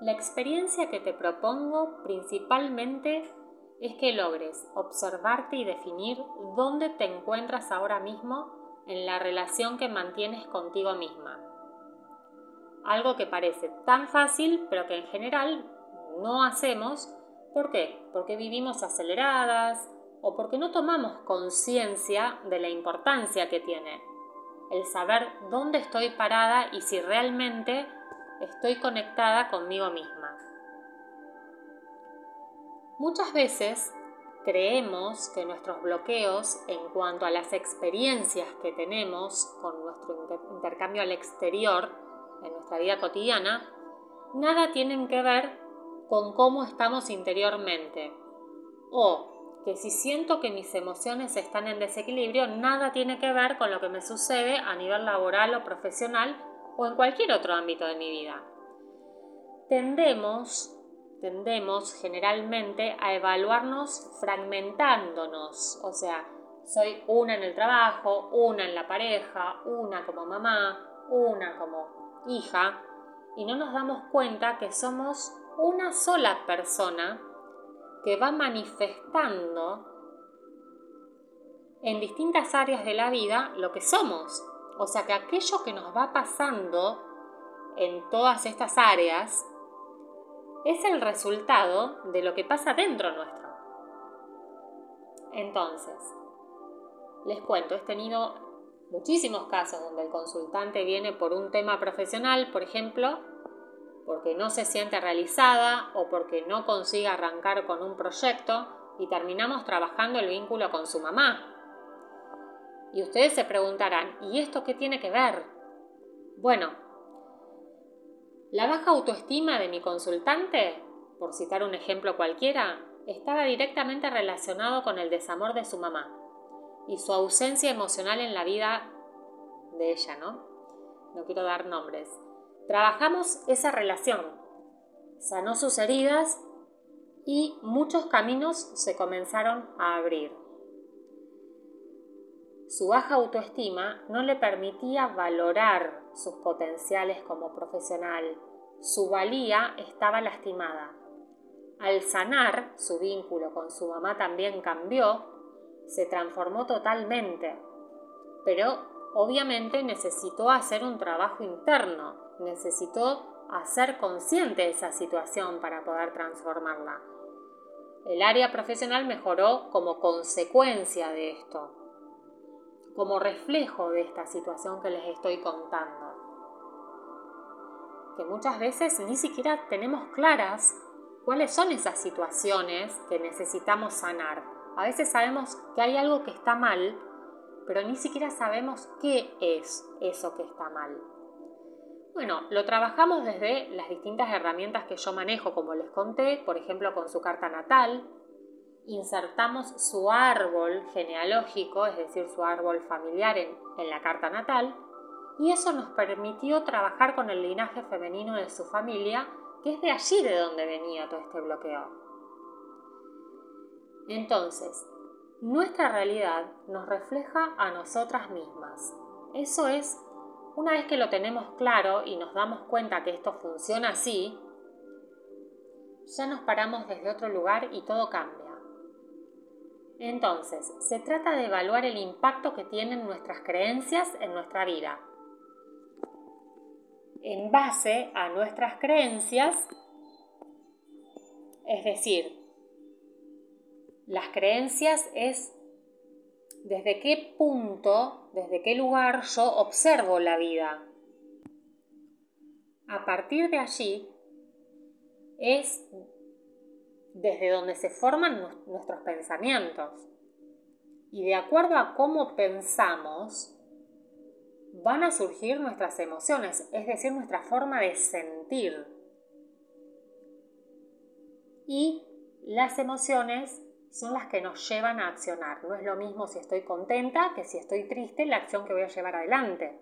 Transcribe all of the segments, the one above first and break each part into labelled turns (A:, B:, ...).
A: La experiencia que te propongo principalmente es que logres observarte y definir dónde te encuentras ahora mismo en la relación que mantienes contigo misma. Algo que parece tan fácil, pero que en general no hacemos. ¿Por qué? Porque vivimos aceleradas o porque no tomamos conciencia de la importancia que tiene el saber dónde estoy parada y si realmente estoy conectada conmigo misma. Muchas veces creemos que nuestros bloqueos en cuanto a las experiencias que tenemos con nuestro intercambio al exterior en nuestra vida cotidiana, nada tienen que ver con cómo estamos interiormente. O que si siento que mis emociones están en desequilibrio, nada tiene que ver con lo que me sucede a nivel laboral o profesional o en cualquier otro ámbito de mi vida. Tendemos tendemos generalmente a evaluarnos fragmentándonos, o sea, soy una en el trabajo, una en la pareja, una como mamá, una como hija, y no nos damos cuenta que somos una sola persona que va manifestando en distintas áreas de la vida lo que somos. O sea que aquello que nos va pasando en todas estas áreas es el resultado de lo que pasa dentro nuestro. Entonces, les cuento, he tenido muchísimos casos donde el consultante viene por un tema profesional, por ejemplo, porque no se siente realizada o porque no consigue arrancar con un proyecto y terminamos trabajando el vínculo con su mamá. Y ustedes se preguntarán, ¿y esto qué tiene que ver? Bueno, la baja autoestima de mi consultante, por citar un ejemplo cualquiera, estaba directamente relacionado con el desamor de su mamá y su ausencia emocional en la vida de ella, ¿no? No quiero dar nombres. Trabajamos esa relación, sanó sus heridas y muchos caminos se comenzaron a abrir. Su baja autoestima no le permitía valorar sus potenciales como profesional. Su valía estaba lastimada. Al sanar, su vínculo con su mamá también cambió, se transformó totalmente. Pero obviamente necesitó hacer un trabajo interno, necesitó hacer consciente esa situación para poder transformarla. El área profesional mejoró como consecuencia de esto como reflejo de esta situación que les estoy contando. Que muchas veces ni siquiera tenemos claras cuáles son esas situaciones que necesitamos sanar. A veces sabemos que hay algo que está mal, pero ni siquiera sabemos qué es eso que está mal. Bueno, lo trabajamos desde las distintas herramientas que yo manejo, como les conté, por ejemplo con su carta natal, insertamos su árbol genealógico, es decir, su árbol familiar en, la carta natal, y eso nos permitió trabajar con el linaje femenino de su familia, que es de allí de donde venía todo este bloqueo. Entonces, nuestra realidad nos refleja a nosotras mismas. Eso es, una vez que lo tenemos claro y nos damos cuenta que esto funciona así, ya nos paramos desde otro lugar y todo cambia. Entonces, se trata de evaluar el impacto que tienen nuestras creencias en nuestra vida. En base a nuestras creencias, es decir, las creencias es desde qué punto, desde qué lugar yo observo la vida. A partir de allí es desde donde se forman nuestros pensamientos. Y de acuerdo a cómo pensamos, van a surgir nuestras emociones, es decir, nuestra forma de sentir. Y las emociones son las que nos llevan a accionar. No es lo mismo si estoy contenta que si estoy triste la acción que voy a llevar adelante.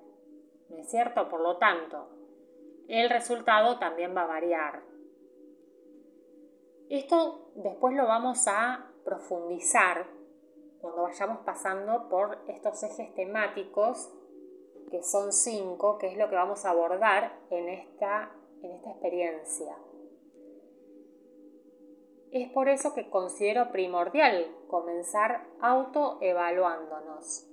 A: ¿No es cierto? Por lo tanto, el resultado también va a variar. Esto después lo vamos a profundizar cuando vayamos pasando por estos ejes temáticos, que son cinco, que es lo que vamos a abordar en esta, en esta experiencia. Es por eso que considero primordial comenzar autoevaluándonos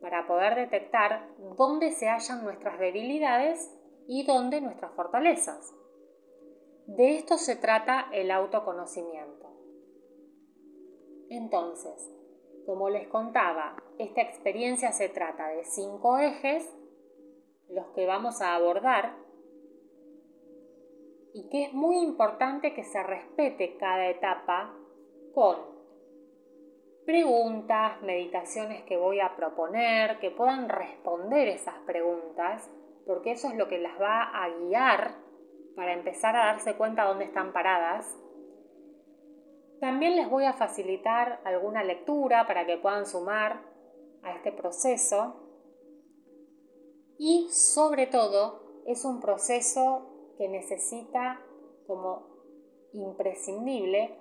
A: para poder detectar dónde se hallan nuestras debilidades y dónde nuestras fortalezas. De esto se trata el autoconocimiento. Entonces, como les contaba, esta experiencia se trata de cinco ejes, los que vamos a abordar, y que es muy importante que se respete cada etapa con preguntas, meditaciones que voy a proponer, que puedan responder esas preguntas, porque eso es lo que las va a guiar para empezar a darse cuenta dónde están paradas. También les voy a facilitar alguna lectura para que puedan sumar a este proceso. Y sobre todo es un proceso que necesita como imprescindible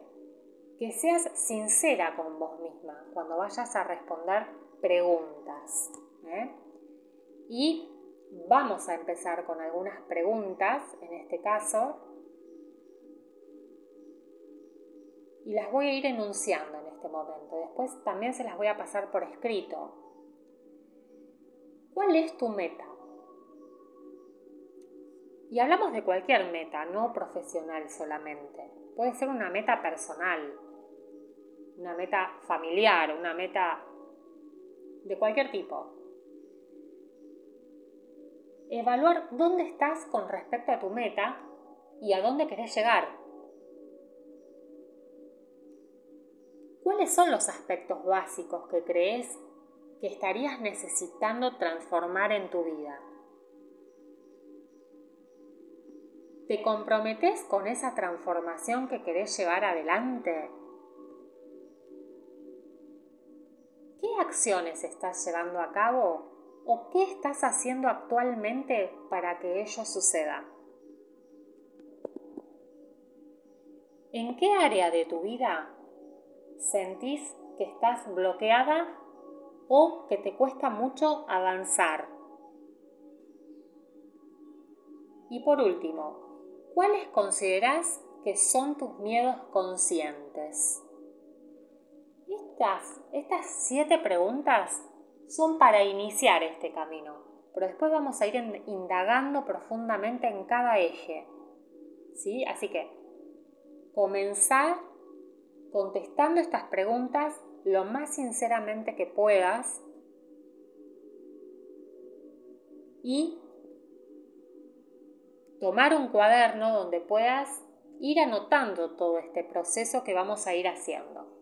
A: que seas sincera con vos misma cuando vayas a responder preguntas. ¿eh? Y Vamos a empezar con algunas preguntas, en este caso, y las voy a ir enunciando en este momento. Después también se las voy a pasar por escrito. ¿Cuál es tu meta? Y hablamos de cualquier meta, no profesional solamente. Puede ser una meta personal, una meta familiar, una meta de cualquier tipo evaluar dónde estás con respecto a tu meta y a dónde querés llegar. ¿Cuáles son los aspectos básicos que crees que estarías necesitando transformar en tu vida? ¿Te comprometes con esa transformación que querés llevar adelante? ¿Qué acciones estás llevando a cabo o qué estás haciendo actualmente para que ello suceda. ¿En qué área de tu vida sentís que estás bloqueada o que te cuesta mucho avanzar? Y por último, ¿cuáles consideras que son tus miedos conscientes? Estas, estas siete preguntas son para iniciar este camino, pero después vamos a ir indagando profundamente en cada eje. ¿Sí? Así que comenzar contestando estas preguntas lo más sinceramente que puedas y tomar un cuaderno donde puedas ir anotando todo este proceso que vamos a ir haciendo.